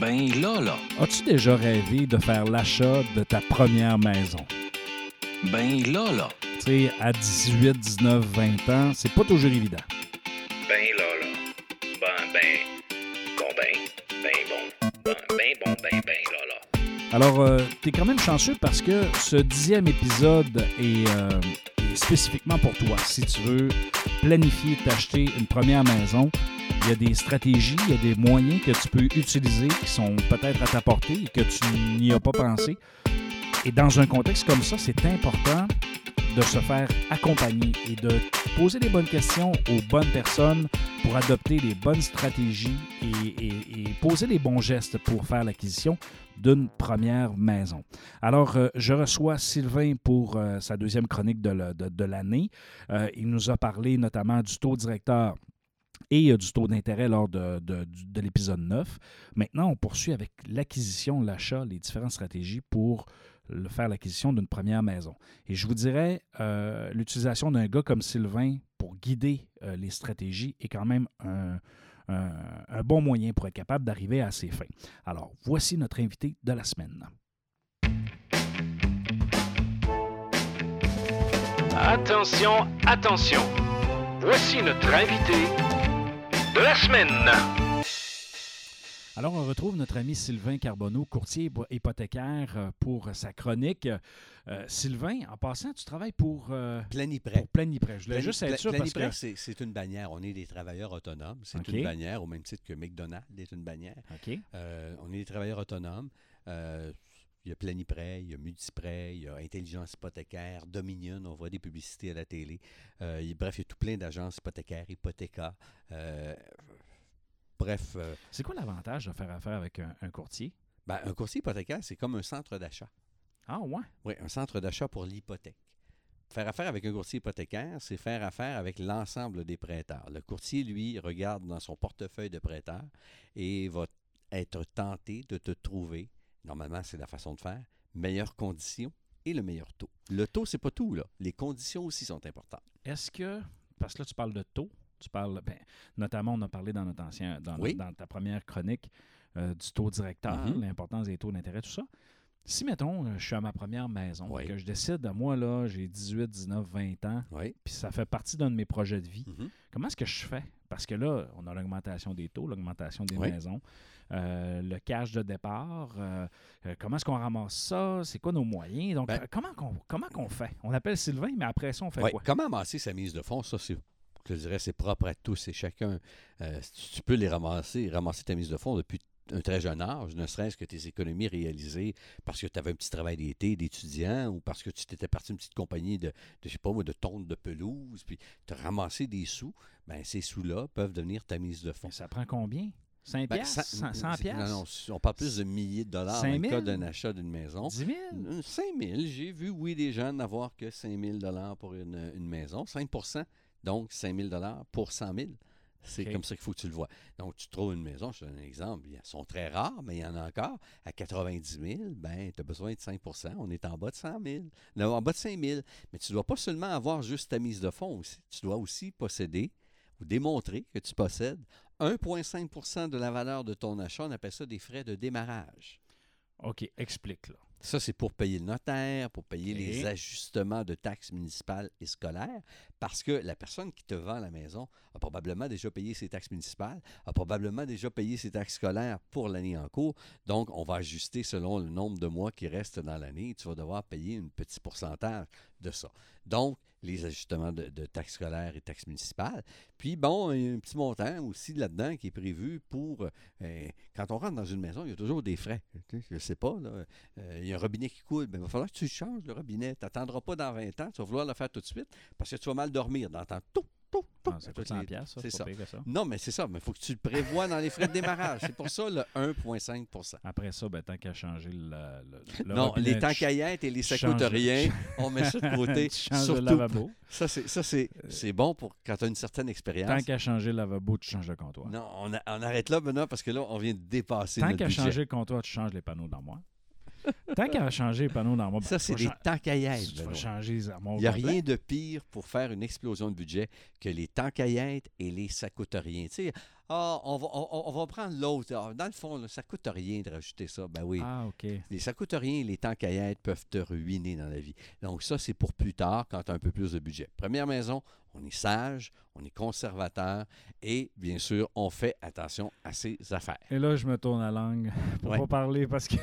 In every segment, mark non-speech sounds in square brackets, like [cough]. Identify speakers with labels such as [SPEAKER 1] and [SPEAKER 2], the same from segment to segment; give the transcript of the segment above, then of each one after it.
[SPEAKER 1] Ben là, là.
[SPEAKER 2] As-tu déjà rêvé de faire l'achat de ta première maison?
[SPEAKER 1] Ben là, là.
[SPEAKER 2] Tu sais, à 18, 19, 20 ans, c'est pas toujours évident.
[SPEAKER 1] Ben là, là. Ben, ben. Bon, ben. Ben bon. Ben, ben bon, ben, ben là, là.
[SPEAKER 2] Alors, euh, tu es quand même chanceux parce que ce dixième épisode est, euh, est spécifiquement pour toi. Si tu veux planifier t'acheter une première maison, il y a des stratégies, il y a des moyens que tu peux utiliser qui sont peut-être à ta portée et que tu n'y as pas pensé. Et dans un contexte comme ça, c'est important de se faire accompagner et de poser les bonnes questions aux bonnes personnes pour adopter les bonnes stratégies et, poser les bons gestes pour faire l'acquisition d'une première maison. Alors, euh, je reçois Sylvain pour euh, sa deuxième chronique de l'année. Euh, il nous a parlé notamment du taux directeur et du taux d'intérêt lors de, de- de l'épisode 9. Maintenant, on poursuit avec l'acquisition, l'achat, les différentes stratégies pour le- faire l'acquisition d'une première maison. Et je vous dirais, euh, l'utilisation d'un gars comme Sylvain pour guider euh, les stratégies est quand même un- un bon moyen pour être capable d'arriver à ses fins. Alors, voici notre invité de la semaine.
[SPEAKER 1] Attention, attention. Voici notre invité de la semaine.
[SPEAKER 2] Alors, on retrouve notre ami Sylvain Carbonneau, courtier hypo- hypothécaire, euh, pour sa chronique. Euh, Sylvain, en passant, tu travailles pour, euh,
[SPEAKER 3] Planiprêt.
[SPEAKER 2] pour Planiprêt. Je voulais
[SPEAKER 3] Plani-
[SPEAKER 2] juste être sûr parce
[SPEAKER 3] Planiprêt,
[SPEAKER 2] que...
[SPEAKER 3] c'est- une bannière. On est des travailleurs autonomes. C'est une bannière, au même titre que McDonald's est une bannière.
[SPEAKER 2] OK.
[SPEAKER 3] Euh, on est des travailleurs autonomes. Il y a Planiprêt, il y a Multiprêt, il y a Intelligence hypothécaire, Dominion, on voit des publicités à la télé. Euh, il- bref, il y a tout plein d'agences hypothécaires, Hypothéca. Euh, bref, euh,
[SPEAKER 2] C'est quoi l'avantage de faire affaire avec un, un courtier?
[SPEAKER 3] ben, un courtier hypothécaire, c'est comme un centre d'achat.
[SPEAKER 2] Ah, ouais.
[SPEAKER 3] Oui, un centre d'achat pour l'hypothèque. Faire affaire avec un courtier hypothécaire, c'est faire affaire avec l'ensemble des prêteurs. Le courtier, lui, regarde dans son portefeuille de prêteurs et va être tenté de te trouver, normalement c'est la façon de faire, meilleures conditions et le meilleur taux. Le taux, c'est pas tout, là. Les conditions aussi sont importantes.
[SPEAKER 2] Est-ce que, parce que là, tu parles de taux, tu parles, ben, notamment, on a parlé dans notre ancien, dans,
[SPEAKER 3] Oui.
[SPEAKER 2] dans ta première chronique euh, du taux directeur,
[SPEAKER 3] Mhm.
[SPEAKER 2] l'importance des taux d'intérêt, tout ça. Si, mettons, euh, je suis à ma première maison,
[SPEAKER 3] Oui.
[SPEAKER 2] que je décide, moi, là, j'ai 18, 19, 20 ans,
[SPEAKER 3] Oui.
[SPEAKER 2] puis ça fait partie d'un de mes projets de vie,
[SPEAKER 3] Mhm.
[SPEAKER 2] comment est-ce que je fais? Parce que là, on a l'augmentation des taux, l'augmentation des maisons, euh, le cash de départ, euh, euh, comment est-ce qu'on ramasse ça? C'est quoi nos moyens? Donc,
[SPEAKER 3] Ben-
[SPEAKER 2] comment qu'on comment qu'on fait? On appelle Sylvain, mais après ça, on fait
[SPEAKER 3] Ouais,
[SPEAKER 2] quoi?
[SPEAKER 3] Comment amasser sa mise de fonds, ça, c'est, je dirais, c'est propre à tous et chacun. Euh, tu peux les ramasser, ramasser ta mise de fonds depuis un très jeune âge, ne serait-ce que tes économies réalisées parce que tu avais un petit travail d'été d'étudiant ou parce que tu t'étais parti d'une petite compagnie de, de je sais pas moi, de tonte de pelouse, puis tu as ramassé des sous, ben ces sous-là peuvent devenir ta mise de fonds.
[SPEAKER 2] Ça prend combien? 5
[SPEAKER 3] Ben,
[SPEAKER 2] piastres?
[SPEAKER 3] cent-
[SPEAKER 2] 100, 100 piastres?
[SPEAKER 3] Non, non, on parle plus de milliers de dollars dans
[SPEAKER 2] 5
[SPEAKER 3] le
[SPEAKER 2] 000?
[SPEAKER 3] cas d'un achat d'une maison.
[SPEAKER 2] 10 000?
[SPEAKER 3] Euh, 5 000. J'ai vu, oui, des gens n'avoir que 5 000 pour une, une maison. 5% donc 5 000 pour 100 000. C'est comme ça qu'il faut que tu le vois. Donc, tu trouves une maison, je te donne un exemple, ils sont très rares, mais il y en a encore. À 90 000, ben, tu as besoin de 5% On est en bas de 100 000, Non, en bas de 5 000. Mais tu ne dois pas seulement avoir juste ta mise de fonds aussi. Tu dois aussi posséder ou démontrer que tu possèdes 1,5% de la valeur de ton achat. On appelle ça des frais de démarrage.
[SPEAKER 2] OK, explique là.
[SPEAKER 3] Ça, c'est pour payer le notaire, pour payer les ajustements de taxes municipales et scolaires, parce que la personne qui te vend la maison a probablement déjà payé ses taxes municipales, a probablement déjà payé ses taxes scolaires pour l'année en cours. Donc, on va ajuster selon le nombre de mois qui restent dans l'année. Tu vas devoir payer un petit pourcentage de ça. Donc, les ajustements de, taxes scolaires et taxes municipales. Puis, bon, il y a un petit montant aussi là-dedans qui est prévu pour... euh, quand on rentre dans une maison, il y a toujours des frais. Je ne sais pas, là, euh, il y a un robinet qui coule, ben, il va falloir que tu changes, le robinet. Tu n'attendras pas dans 20 ans, tu vas vouloir le faire tout de suite parce que tu vas mal dormir dans ton tout.
[SPEAKER 2] Ah, ça coûte
[SPEAKER 3] Toutes
[SPEAKER 2] 100
[SPEAKER 3] les-
[SPEAKER 2] piastres, ça,
[SPEAKER 3] c'est ça. Non, mais c'est ça, mais il faut que tu le prévois dans les frais de démarrage. C'est pour ça le 1,5%
[SPEAKER 2] Après ça, ben, tant qu'à changer le, le, le
[SPEAKER 3] Non,
[SPEAKER 2] robinet,
[SPEAKER 3] les caillettes et les ça
[SPEAKER 2] change-
[SPEAKER 3] coûte rien, [laughs] on met ça de côté.
[SPEAKER 2] tu changes le
[SPEAKER 3] Surtout,
[SPEAKER 2] lavabo.
[SPEAKER 3] ça, c'est, ça c'est, bon pour quand tu as une certaine expérience.
[SPEAKER 2] Tant qu'à changer le lavabo, tu changes le comptoir.
[SPEAKER 3] Non, on, a- on arrête là maintenant parce que là, on vient de dépasser
[SPEAKER 2] Tant qu'à changer le comptoir, tu changes les panneaux dans moi. [laughs] Tant qu'à changer les panneaux dans moi,
[SPEAKER 3] Ça, c'est des tanks à Il n'y a rien de pire pour faire une explosion de budget que les tanks à et les ça coûte rien. Tu sais, ah, on, va, on, on va prendre l'autre. Ah, Dans le fond, là, ça coûte rien de rajouter ça. Ben oui.
[SPEAKER 2] Ah, OK.
[SPEAKER 3] Les ça coûte rien, les tanks à peuvent te ruiner dans la vie. Donc ça, c'est pour plus tard quand tu as un peu plus de budget. Première maison, on est sage, on est conservateur et bien sûr, on fait attention à ses affaires.
[SPEAKER 2] Et là, je me tourne la langue [laughs] pour
[SPEAKER 3] Ouais.
[SPEAKER 2] pas parler parce que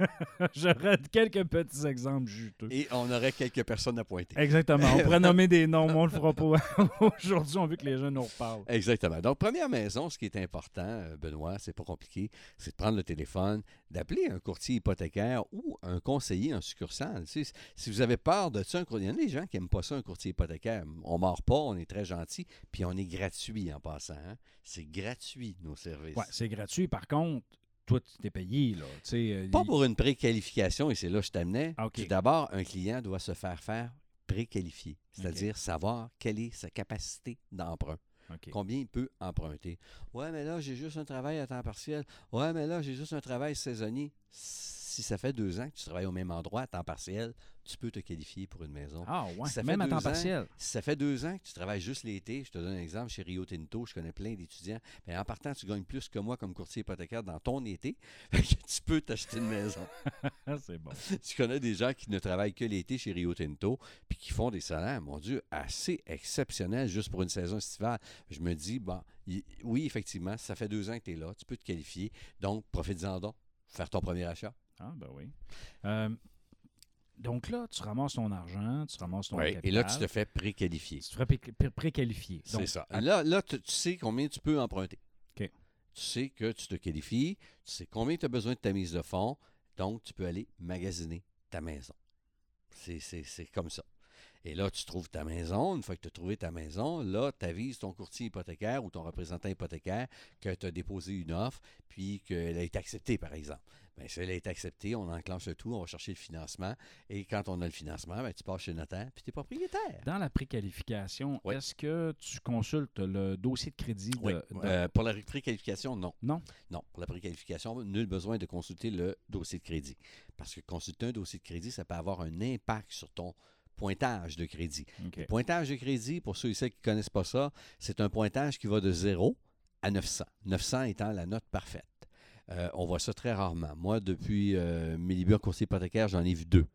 [SPEAKER 2] [laughs] j'aurais quelques petits exemples juteux.
[SPEAKER 3] Et on aurait quelques personnes à pointer.
[SPEAKER 2] Exactement. On pourrait [laughs] nommer des noms, mais on le fera pas. [laughs] Aujourd'hui, on veut que les jeunes nous reparlent.
[SPEAKER 3] Exactement. Donc, première maison, ce qui est important, euh, Benoît, c'est pas compliqué, c'est de prendre le téléphone, d'appeler un courtier hypothécaire ou un conseiller en succursale. Tu sais, si vous avez peur de ça, un courtier- il y en a des gens qui n'aiment pas ça, un courtier hypothécaire. On ne mord pas, on est très gentil, puis on est gratuit en passant. hein. C'est gratuit, nos services.
[SPEAKER 2] Ouais, c'est gratuit. Par contre, toi, tu t'es payé, là. Euh,
[SPEAKER 3] Pas
[SPEAKER 2] il-
[SPEAKER 3] pour une préqualification, et c'est là que je t'amenais.
[SPEAKER 2] Ah,
[SPEAKER 3] D'abord, un client doit se faire faire préqualifier, c'est-à-dire savoir quelle est sa capacité d'emprunt. Combien il peut emprunter. Ouais, mais là, j'ai juste un travail à temps partiel. Ouais, mais là, j'ai juste un travail saisonnier. Si ça fait deux ans que tu travailles au même endroit à temps partiel, tu peux te qualifier pour une maison.
[SPEAKER 2] Ah, ouais.
[SPEAKER 3] Ça fait
[SPEAKER 2] Même à temps
[SPEAKER 3] ans.
[SPEAKER 2] partiel.
[SPEAKER 3] Si ça fait deux ans que tu travailles juste l'été, je te donne un exemple chez Rio Tinto, je connais plein d'étudiants, mais en partant, tu gagnes plus que moi comme courtier hypothécaire dans ton été, [laughs] tu peux t'acheter une maison. [laughs]
[SPEAKER 2] C'est bon.
[SPEAKER 3] tu connais des gens qui ne travaillent que l'été chez Rio Tinto, puis qui font des salaires, mon Dieu, assez exceptionnels juste pour une saison estivale. Je me dis, bon, oui, effectivement, ça fait deux ans que tu es là, tu peux te qualifier, donc profite-en donc, faire ton premier achat.
[SPEAKER 2] Ah, ben oui. Euh, donc là, tu ramasses ton argent, tu ramasses ton capital.
[SPEAKER 3] et là, tu te fais préqualifier.
[SPEAKER 2] Tu te pré- préqualifier.
[SPEAKER 3] C'est ça. Là, là tu, tu sais combien tu peux emprunter.
[SPEAKER 2] OK.
[SPEAKER 3] Tu sais que tu te qualifies, tu sais combien tu as besoin de ta mise de fonds, donc tu peux aller magasiner ta maison. C'est comme ça. Et là, tu trouves ta maison. Une fois que tu as trouvé ta maison, là, tu avises ton courtier hypothécaire ou ton représentant hypothécaire que tu as déposé une offre, puis qu'elle a été acceptée, par exemple. Bien, si elle a été acceptée, on enclenche le tout, on va chercher le financement. Et quand on a le financement, ben, tu passes chez le notaire, puis tu es propriétaire.
[SPEAKER 2] Dans la préqualification,
[SPEAKER 3] Oui.
[SPEAKER 2] est-ce que tu consultes le dossier de crédit de,
[SPEAKER 3] Oui.
[SPEAKER 2] de-
[SPEAKER 3] Euh, pour la préqualification, non.
[SPEAKER 2] Non?
[SPEAKER 3] Non, pour la préqualification, nul besoin de consulter le dossier de crédit. Parce que consulter un dossier de crédit, ça peut avoir un impact sur ton pointage de crédit. Le pointage de crédit, pour ceux et celles qui ne connaissent pas ça, c'est un pointage qui va de 0 à 900. 900 étant la note parfaite. Euh, on voit ça très rarement. Moi, depuis euh, en conseiller hypothécaire, j'en ai vu deux.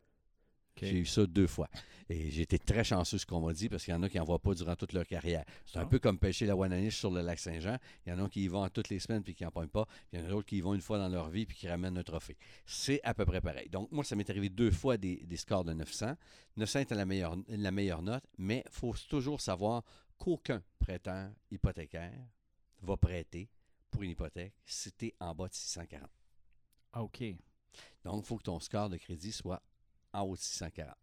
[SPEAKER 3] J'ai eu ça deux fois. Et j'ai été très chanceux, ce qu'on m'a dit, parce qu'il y en a qui n'en voient pas durant toute leur carrière. C'est un
[SPEAKER 2] Ah.
[SPEAKER 3] peu comme pêcher la Wananiche sur le lac Saint-Jean. Il y en a qui y vont toutes les semaines puis qui n'en pognent pas. Puis il y en a d'autres qui y vont une fois dans leur vie puis qui ramènent un trophée. C'est à peu près pareil. Donc, moi, ça m'est arrivé deux fois des, des scores de 900. 900 était la meilleure, la meilleure note, mais il faut toujours savoir qu'aucun prêteur hypothécaire va prêter pour une hypothèque si tu es en bas de 640.
[SPEAKER 2] Ah, OK.
[SPEAKER 3] Donc, il faut que ton score de crédit soit en haut de 640.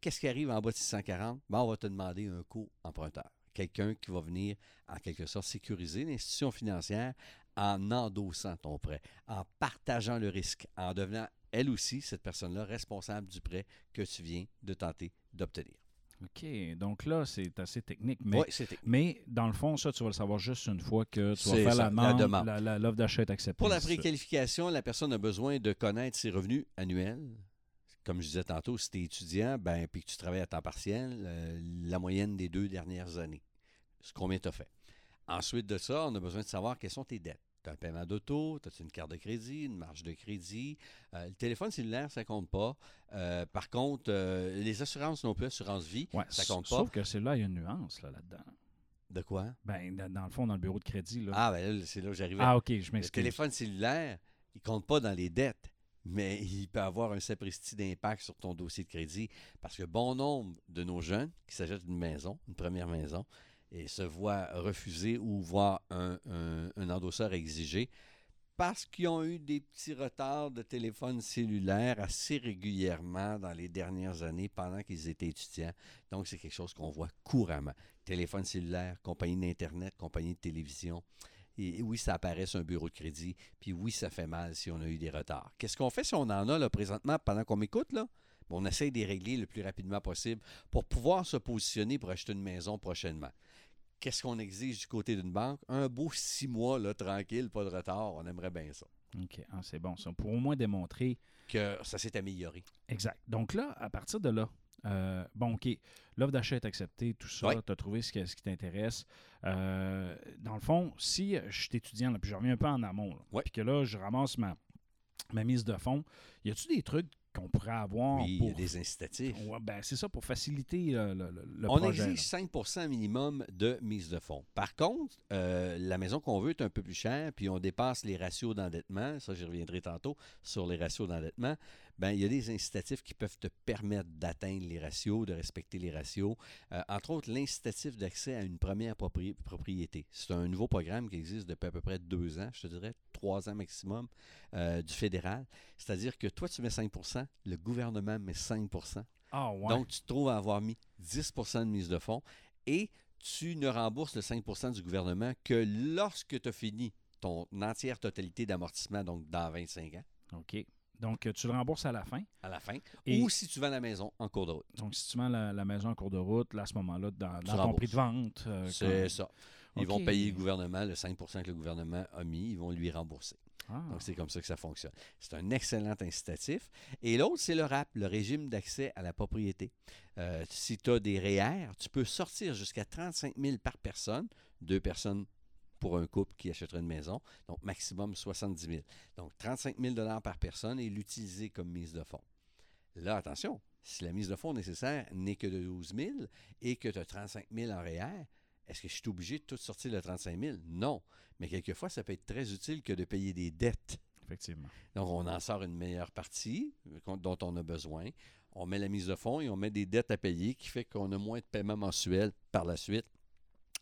[SPEAKER 3] Qu'est-ce qui arrive en bas de 640? Ben, on va te demander un co-emprunteur. Quelqu'un qui va venir, en quelque sorte, sécuriser l'institution financière en endossant ton prêt, en partageant le risque, en devenant, elle aussi, cette personne-là, responsable du prêt que tu viens de tenter d'obtenir.
[SPEAKER 2] OK. Donc là, c'est assez technique. Mais,
[SPEAKER 3] Oui, c'était.
[SPEAKER 2] mais dans le fond, ça, tu vas le savoir juste une fois que tu vas faire
[SPEAKER 3] ça,
[SPEAKER 2] la, demande, l'offre d'achat est acceptée.
[SPEAKER 3] Pour la préqualification, la personne a besoin de connaître ses revenus annuels. Comme je disais tantôt, si tu es étudiant ben, puis que tu travailles à temps partiel, euh, la moyenne des deux dernières années. C'est combien tu as fait. Ensuite de ça, on a besoin de savoir quelles sont tes dettes. Tu as un paiement d'auto, tu as une carte de crédit, une marge de crédit? Euh, le téléphone cellulaire, ça compte pas. Euh, par contre, les assurances non plus, assurance vie,
[SPEAKER 2] Ouais,
[SPEAKER 3] ça compte pas.
[SPEAKER 2] Sauf que c'est là, il y a une nuance là, là-dedans.
[SPEAKER 3] De quoi?
[SPEAKER 2] Ben, dans le fond, dans le bureau de crédit. Là.
[SPEAKER 3] Ah, ben là, c'est là où j'arrivais.
[SPEAKER 2] Ah, OK, je
[SPEAKER 3] Le
[SPEAKER 2] m'excuse.
[SPEAKER 3] téléphone cellulaire, il compte pas dans les dettes, mais il peut avoir un sapristi d'impact sur ton dossier de crédit parce que bon nombre de nos jeunes qui s'achètent une maison, une première maison, se voient refuser ou voir un, un- un endosseur exigé parce qu'ils ont eu des petits retards de téléphone cellulaire assez régulièrement dans les dernières années pendant qu'ils étaient étudiants. Donc, c'est quelque chose qu'on voit couramment. Téléphone cellulaire, compagnie d'Internet, compagnie de télévision. Et oui, ça apparaît sur un bureau de crédit. Puis oui, ça fait mal si on a eu des retards. Qu'est-ce qu'on fait si on en a là, présentement pendant qu'on m'écoute? Là? Bon, on essaye de les régler le plus rapidement possible pour pouvoir se positionner pour acheter une maison prochainement. Qu'est-ce qu'on exige du côté d'une banque? Un beau six mois, là, tranquille, pas de retard. On aimerait bien ça.
[SPEAKER 2] OK. Ah, c'est bon. Ça, pour au moins démontrer.
[SPEAKER 3] Que ça s'est amélioré.
[SPEAKER 2] Exact. Donc là, à partir de là, euh, bon, OK, l'offre d'achat est acceptée, tout ça, tu as trouvé ce, que- ce qui t'intéresse. Euh, dans le fond, si je suis étudiant, là, puis je reviens un peu en amont, là, puis que là, je ramasse ma, ma mise de fonds, y a-tu des trucs qu'on pourrait avoir
[SPEAKER 3] Oui, il
[SPEAKER 2] pour.
[SPEAKER 3] y a des incitatifs.
[SPEAKER 2] Ouais, ben, c'est ça, pour faciliter euh, le, le- le
[SPEAKER 3] On
[SPEAKER 2] projet.
[SPEAKER 3] exige 5% minimum de mise de fonds. Par contre, euh, la maison qu'on veut est un peu plus chère, puis on dépasse les ratios d'endettement. Ça, j'y reviendrai tantôt sur les ratios d'endettement. Ben, il y a des incitatifs qui peuvent te permettre d'atteindre les ratios, de respecter les ratios. Euh, entre autres, l'incitatif d'accès à une première propri- propriété. C'est un nouveau programme qui existe depuis à peu près deux ans, je te dirais, trois ans maximum, euh, du fédéral. C'est-à-dire que toi, tu mets 5% le gouvernement met 5%
[SPEAKER 2] Ah, ouais.
[SPEAKER 3] donc, tu te trouves à avoir mis 10% de mise de fonds et tu ne rembourses le 5% du gouvernement que lorsque tu as fini ton entière totalité d'amortissement, donc dans 25 ans,
[SPEAKER 2] OK. Donc, tu le rembourses à la fin.
[SPEAKER 3] à la fin,
[SPEAKER 2] Et-
[SPEAKER 3] ou si tu vends la maison en cours de route.
[SPEAKER 2] Donc, si tu vends la, la maison en cours de route, là, à ce moment-là, dans, dans ton prix de vente. euh,
[SPEAKER 3] C'est ça. Ils vont payer le gouvernement, le 5% que le gouvernement a mis, ils vont lui rembourser.
[SPEAKER 2] Ah,
[SPEAKER 3] Donc, c'est comme ça que ça fonctionne. C'est un excellent incitatif. Et l'autre, c'est le RAP, le régime d'accès à la propriété. Euh, si tu as des REER, tu peux sortir jusqu'à 35 000 par personne, deux personnes pour un couple qui achèterait une maison, donc maximum 70 000. Donc, 35 000 par personne et l'utiliser comme mise de fonds. Là, attention, si la mise de fonds nécessaire n'est que de 12 000 et que tu as 35 000 en REER, est-ce que je suis obligé de tout sortir le 35 000? Non. Mais quelquefois, ça peut être très utile que de payer des dettes.
[SPEAKER 2] effectivement.
[SPEAKER 3] Donc, on en sort une meilleure partie euh, dont on a besoin. On met la mise de fonds et on met des dettes à payer qui fait qu'on a moins de paiements mensuels par la suite,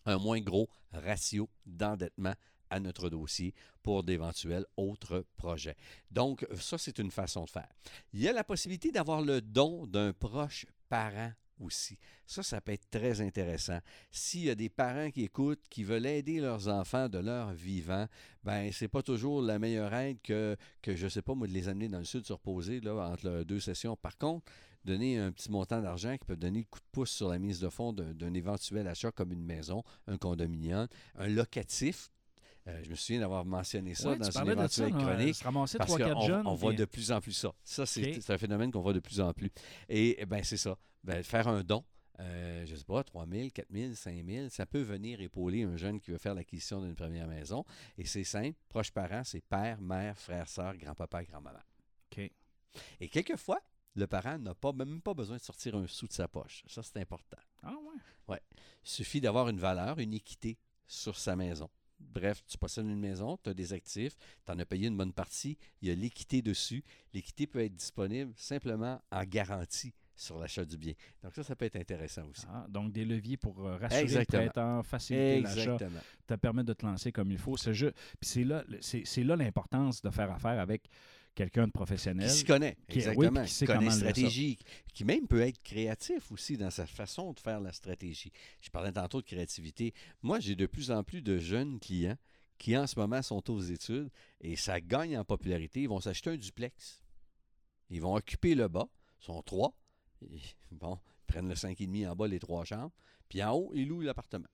[SPEAKER 3] un moins gros ratio d'endettement à notre dossier pour d'éventuels autres projets. Donc, ça, c'est une façon de faire. Il y a la possibilité d'avoir le don d'un proche parent aussi. Ça, ça peut être très intéressant. S'il y a des parents qui écoutent, qui veulent aider leurs enfants de leur vivant, ben c'est pas toujours la meilleure aide que, que je sais pas, moi, de les amener dans le sud se reposer là, entre deux sessions. Par contre, donner un petit montant d'argent qui peut donner le coup de pouce sur la mise de fonds d'un éventuel achat comme une maison, un condominium, un locatif. Euh, je me souviens d'avoir mentionné ça
[SPEAKER 2] Ouais,
[SPEAKER 3] dans une
[SPEAKER 2] ça,
[SPEAKER 3] éventuelle chronique.
[SPEAKER 2] se ramasser
[SPEAKER 3] Parce
[SPEAKER 2] 3-4
[SPEAKER 3] qu'on
[SPEAKER 2] jeunes.
[SPEAKER 3] on voit de plus en plus ça. Ça, c'est un phénomène qu'on voit de plus en plus. Et eh ben, c'est ça. Ben, faire un don, euh, je ne sais pas, 3 000, 4 000, 5 000, ça peut venir épauler un jeune qui veut faire l'acquisition d'une première maison. Et c'est simple. Proches parents, c'est père, mère, frère, sœur, grand-papa, grand-maman.
[SPEAKER 2] OK.
[SPEAKER 3] Et quelquefois, le parent n'a pas, même pas besoin de sortir un sou de sa poche. Ça, c'est important.
[SPEAKER 2] Ah, ouais.
[SPEAKER 3] Il suffit d'avoir une valeur, une équité sur sa maison. Bref, tu possèdes une maison, tu as des actifs, tu en as payé une bonne partie, il y a l'équité dessus. L'équité peut être disponible simplement en garantie sur l'achat du bien. Donc ça, ça peut être intéressant aussi.
[SPEAKER 2] Ah, donc, des leviers pour euh, rassurer
[SPEAKER 3] Exactement.
[SPEAKER 2] le prêteur, faciliter l'achat,
[SPEAKER 3] Exactement.
[SPEAKER 2] te permettre de te lancer comme il faut. C'est là, c'est là l'importance de faire affaire avec quelqu'un de professionnel.
[SPEAKER 3] Qui s'y connaît,
[SPEAKER 2] Qui-
[SPEAKER 3] exactement.
[SPEAKER 2] qui sait
[SPEAKER 3] qui connaît
[SPEAKER 2] comment
[SPEAKER 3] stratégies, qui même peut être créatif aussi dans sa façon de faire la stratégie. Je parlais tantôt de créativité. Moi, j'ai de plus en plus de jeunes clients qui, en ce moment, sont aux études et ça gagne en popularité. Ils vont s'acheter un duplex. Ils vont occuper le bas. Ils sont trois. Et, bon, ils prennent le 5,5 en bas, les trois chambres. Puis en haut, ils louent l'appartement.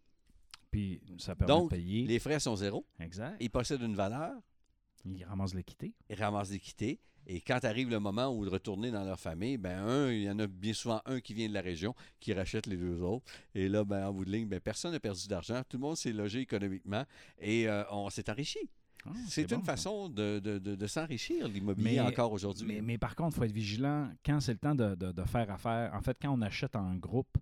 [SPEAKER 2] Puis ça permet
[SPEAKER 3] Donc,
[SPEAKER 2] de payer.
[SPEAKER 3] Les frais sont zéro.
[SPEAKER 2] Exact.
[SPEAKER 3] Ils possèdent une valeur.
[SPEAKER 2] Il ramasse l'équité.
[SPEAKER 3] ils ramassent l'équité. Et quand arrive le moment où de retourner dans leur famille, ben un, il y en a bien souvent un qui vient de la région qui rachète les deux autres. Et là, ben, en bout de ligne, ben, personne n'a perdu d'argent. Tout le monde s'est logé économiquement et euh, on s'est enrichi.
[SPEAKER 2] Ah,
[SPEAKER 3] C'est une façon de, de- de- de s'enrichir, l'immobilier, encore aujourd'hui.
[SPEAKER 2] Mais, mais par contre, il faut être vigilant quand c'est le temps de faire affaire. En fait, quand on achète en groupe.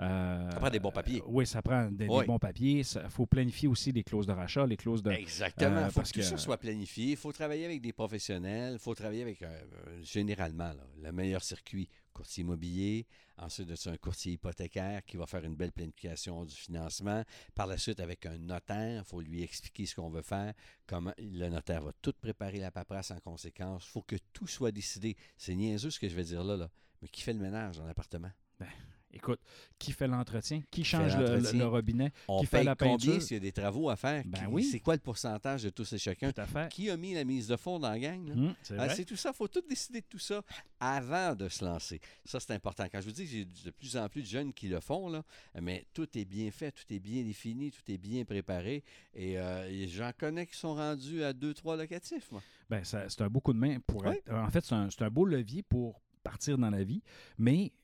[SPEAKER 2] Euh,
[SPEAKER 3] Ça prend des bons papiers.
[SPEAKER 2] euh, oui, ça prend des, bons papiers. Il faut planifier aussi les clauses de rachat, les clauses de.
[SPEAKER 3] Exactement.
[SPEAKER 2] euh,
[SPEAKER 3] Il faut
[SPEAKER 2] parce
[SPEAKER 3] que tout
[SPEAKER 2] que-
[SPEAKER 3] ça soit planifié. Il faut travailler avec des professionnels. Il faut travailler avec, euh, euh, généralement, là, le meilleur circuit, courtier immobilier. Ensuite un courtier hypothécaire qui va faire une belle planification du financement. Par la suite, avec un notaire, il faut lui expliquer ce qu'on veut faire. Comment le notaire va tout préparer la paperasse en conséquence. Il faut que tout soit décidé. C'est niaiseux ce que je vais dire là, là. Mais qui fait le ménage dans l'appartement?
[SPEAKER 2] Écoute, qui fait l'entretien, qui change le, le-
[SPEAKER 3] l'entretien?
[SPEAKER 2] le robinet,
[SPEAKER 3] On
[SPEAKER 2] qui fait la
[SPEAKER 3] combien
[SPEAKER 2] peinture?
[SPEAKER 3] s'il y a des travaux à faire?
[SPEAKER 2] Ben
[SPEAKER 3] Qui-
[SPEAKER 2] oui.
[SPEAKER 3] C'est quoi le pourcentage de tous et chacun?
[SPEAKER 2] tout à fait.
[SPEAKER 3] Qui a mis la mise de fond dans la gang?
[SPEAKER 2] Hum, c'est
[SPEAKER 3] Ah, c'est tout ça. Il faut tout décider de tout ça avant de se lancer. Ça, c'est important. Quand je vous dis que j'ai de plus en plus de jeunes qui le font, là, mais tout est bien fait, tout est bien défini, tout est bien préparé. Et, euh, j'en connais qui sont rendus à deux, trois locatifs. Moi.
[SPEAKER 2] Ben, ça- c'est un beau coup de main pour
[SPEAKER 3] Oui.
[SPEAKER 2] être- En fait, c'est un, c'est un beau levier pour partir dans la vie, mais euh,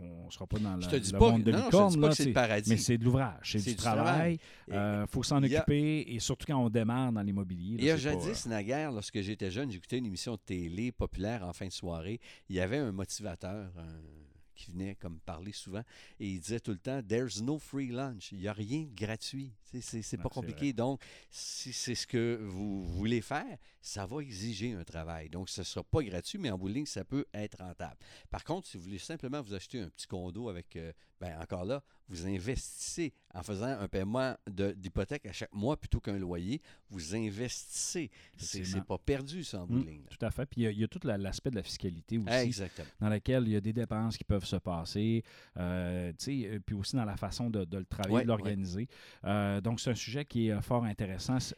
[SPEAKER 2] on ne sera pas dans
[SPEAKER 3] Je
[SPEAKER 2] le,
[SPEAKER 3] te dis
[SPEAKER 2] le
[SPEAKER 3] pas,
[SPEAKER 2] monde de
[SPEAKER 3] non, non, je te
[SPEAKER 2] licorne,
[SPEAKER 3] dis pas
[SPEAKER 2] là,
[SPEAKER 3] que c'est le paradis.
[SPEAKER 2] mais c'est de l'ouvrage, c'est du
[SPEAKER 3] du
[SPEAKER 2] travail.
[SPEAKER 3] travail.
[SPEAKER 2] Il faut s'en
[SPEAKER 3] a-
[SPEAKER 2] occuper, et surtout quand on démarre dans l'immobilier. là,
[SPEAKER 3] Il y a
[SPEAKER 2] c'est pas, euh,
[SPEAKER 3] jadis, naguère, lorsque j'étais jeune, j'écoutais une émission de télé populaire en fin de soirée. Il y avait un motivateur un- qui venait comme parler souvent et il disait tout le temps There's no free lunch. Il n'y a rien de gratuit. C'est c'est pas compliqué. Donc, si c'est ce que vous voulez faire, ça va exiger un travail. Donc, ce ne sera pas gratuit, mais en bout de ligne, ça peut être rentable. Par contre, si vous voulez simplement vous acheter un petit condo avec, euh, ben encore là, vous investissez en faisant un paiement d'hypothèque à chaque mois plutôt qu'un loyer. Vous investissez. C'est pas perdu, ça, en bout de ligne. là.
[SPEAKER 2] tout à fait. Puis il y a- il y, a tout la- l'aspect de la fiscalité aussi.
[SPEAKER 3] Exactement.
[SPEAKER 2] dans laquelle il y a des dépenses qui peuvent se passer, euh, euh, puis aussi dans la façon de, de le travailler,
[SPEAKER 3] Ouais,
[SPEAKER 2] de l'organiser. Euh, donc, c'est un sujet qui est euh, fort intéressant.
[SPEAKER 3] Ce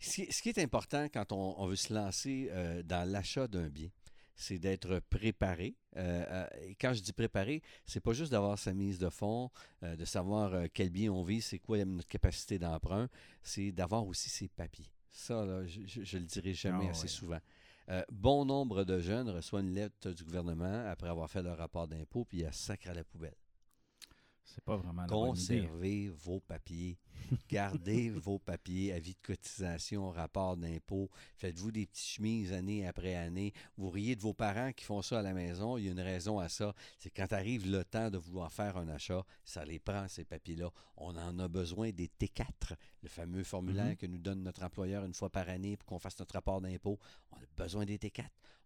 [SPEAKER 3] qui, ce qui est important quand on, on veut se lancer euh, dans l'achat d'un bien, c'est d'être préparé. Euh, euh, et quand je dis préparé, c'est pas juste d'avoir sa mise de fonds, euh, de savoir quel bien on vise, c'est quoi notre capacité d'emprunt, c'est d'avoir aussi ses papiers. Ça, là, je, je, le dirai jamais
[SPEAKER 2] Ah,
[SPEAKER 3] assez
[SPEAKER 2] ouais.
[SPEAKER 3] souvent. Euh, bon nombre de jeunes reçoivent une lettre du gouvernement après avoir fait leur rapport d'impôt, puis ils sacrent à la poubelle.
[SPEAKER 2] C'est pas vraiment la idée.
[SPEAKER 3] Conservez vos papiers. Gardez [laughs] vos papiers, avis de cotisation, rapport d'impôt. Faites-vous des petites chemises année après année. Vous riez de vos parents qui font ça à la maison. Il y a une raison à ça. C'est quand arrive le temps de vouloir faire un achat, ça les prend, ces papiers-là. On en a besoin des T4, le fameux formulaire
[SPEAKER 2] Mhm.
[SPEAKER 3] que nous donne notre employeur une fois par année pour qu'on fasse notre rapport d'impôt. On a besoin des T4.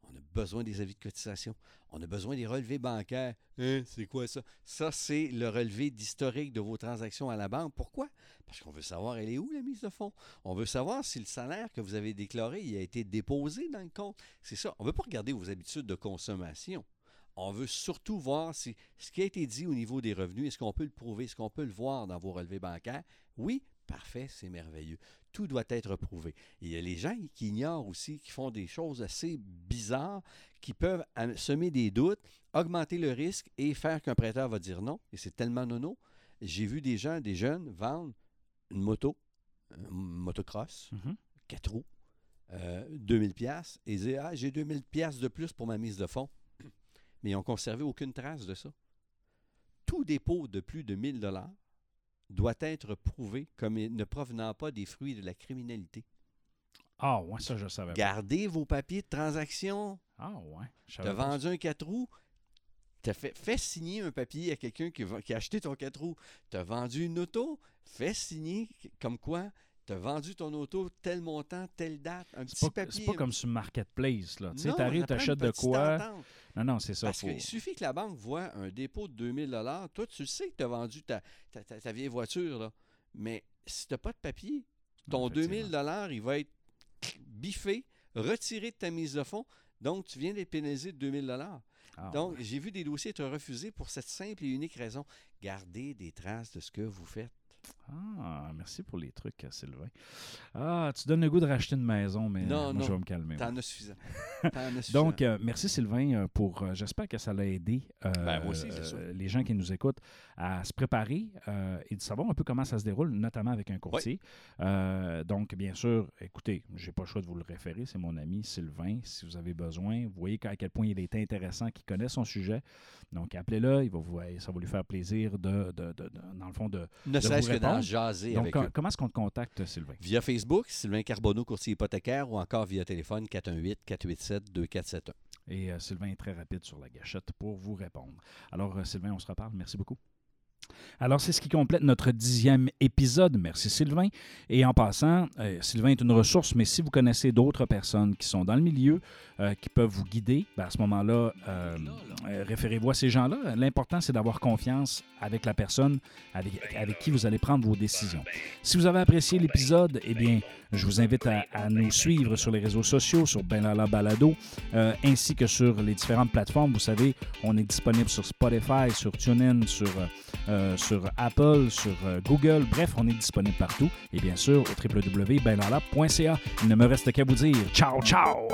[SPEAKER 3] On a besoin des avis de cotisation. On a besoin des relevés bancaires. Hein, c'est quoi ça? Ça, c'est le relevé d'historique de vos transactions à la banque. Pourquoi? Parce qu'on veut savoir, elle est où la mise de fonds? On veut savoir si le salaire que vous avez déclaré a été déposé dans le compte. C'est ça. On ne veut pas regarder vos habitudes de consommation. On veut surtout voir si ce qui a été dit au niveau des revenus, est-ce qu'on peut le prouver? Est-ce qu'on peut le voir dans vos relevés bancaires? Oui, parfait, c'est merveilleux. Tout doit être prouvé. Et il y a les gens qui ignorent aussi, qui font des choses assez bizarres, qui peuvent semer des doutes, augmenter le risque et faire qu'un prêteur va dire non. Et c'est tellement nono. J'ai vu des gens, des jeunes, vendre une moto, une motocross,
[SPEAKER 2] Mhm.
[SPEAKER 3] quatre roues, euh, 2000 pièces et dire ah j'ai 2000 pièces de plus pour ma mise de fonds. Mais ils n'ont conservé aucune trace de ça. Tout dépôt de plus de 1000 dollars doit être prouvé comme ne provenant pas des fruits de la criminalité.
[SPEAKER 2] Ah, ouais, ça, je savais pas.
[SPEAKER 3] Gardez vos papiers de transaction.
[SPEAKER 2] Ah, ouais. je
[SPEAKER 3] Tu as
[SPEAKER 2] savais pas
[SPEAKER 3] vendu un 4 roues, t'as fait, fais signer un papier à quelqu'un qui, va- qui a acheté ton 4 roues. Tu as vendu une auto, fais signer comme quoi tu as vendu ton auto tel montant, telle date, un petit
[SPEAKER 2] pas,
[SPEAKER 3] papier.
[SPEAKER 2] c'est pas comme sur Marketplace. Là. Tu
[SPEAKER 3] prend une
[SPEAKER 2] t'achètes de quoi?
[SPEAKER 3] entente.
[SPEAKER 2] Non, non, c'est ça.
[SPEAKER 3] Parce
[SPEAKER 2] faut-
[SPEAKER 3] qu'il suffit que la banque voit un dépôt de 2000 Toi, tu le sais que tu as vendu ta, ta, ta- ta vieille voiture. Là. Mais si tu n'as pas de papier, ton
[SPEAKER 2] Effectivement.
[SPEAKER 3] 2000 il va être biffé, retiré de ta mise de fonds. Donc, tu viens d'être pénalisé de 2000
[SPEAKER 2] Ah,
[SPEAKER 3] Donc,
[SPEAKER 2] ouais.
[SPEAKER 3] j'ai vu des dossiers être refusés pour cette simple et unique raison. Gardez des traces de ce que vous faites.
[SPEAKER 2] Ah, merci pour les trucs, Sylvain. Ah, tu donnes le goût de racheter une maison, mais
[SPEAKER 3] Non,
[SPEAKER 2] euh, moi,
[SPEAKER 3] non.
[SPEAKER 2] je vais me calmer.
[SPEAKER 3] T'en as suffisant. [laughs]
[SPEAKER 2] Donc, euh, merci Sylvain euh, pour. euh, J'espère que ça l'a aidé euh,
[SPEAKER 3] Ben, aussi,
[SPEAKER 2] les gens qui nous écoutent à se préparer et de savoir un peu comment ça se déroule, notamment avec un courtier. Donc, bien sûr, écoutez, j'ai pas le choix de vous le référer. C'est mon ami Sylvain. Si vous avez besoin, vous voyez à quel point il est intéressant, qu'il connaît son sujet. Donc, appelez-le. Il va vous, ça va lui faire plaisir de, de- de- de- dans le fond, de.
[SPEAKER 3] ne
[SPEAKER 2] vous
[SPEAKER 3] d'en jaser
[SPEAKER 2] Donc,
[SPEAKER 3] avec
[SPEAKER 2] com-
[SPEAKER 3] eux.
[SPEAKER 2] comment est-ce qu'on te contacte, Sylvain?
[SPEAKER 3] Via Facebook, Sylvain Carbonneau, courtier hypothécaire, ou encore via téléphone 418-487-2471.
[SPEAKER 2] Et euh, Sylvain est très rapide sur la gâchette pour vous répondre. Alors, euh, Sylvain, on se reparle. Merci beaucoup. Alors, c'est ce qui complète notre dixième épisode. Merci Sylvain. Et en passant, euh, Sylvain est une ressource, mais si vous connaissez d'autres personnes qui sont dans le milieu, euh, qui peuvent vous guider, ben, à ce moment-là, euh, référez-vous à ces gens-là. L'important, c'est d'avoir confiance avec la personne avec, qui vous allez prendre vos décisions. Si vous avez apprécié l'épisode, eh bien, je vous invite à, à nous suivre sur les réseaux sociaux, sur Benalla Balado, ainsi que sur les différentes plateformes. Vous savez, on est disponible sur Spotify, sur TuneIn, sur, euh, sur Apple, sur euh, Google. Bref, on est disponible partout. Et bien sûr, au www.benalla.ca. Il ne me reste qu'à vous dire ciao, ciao!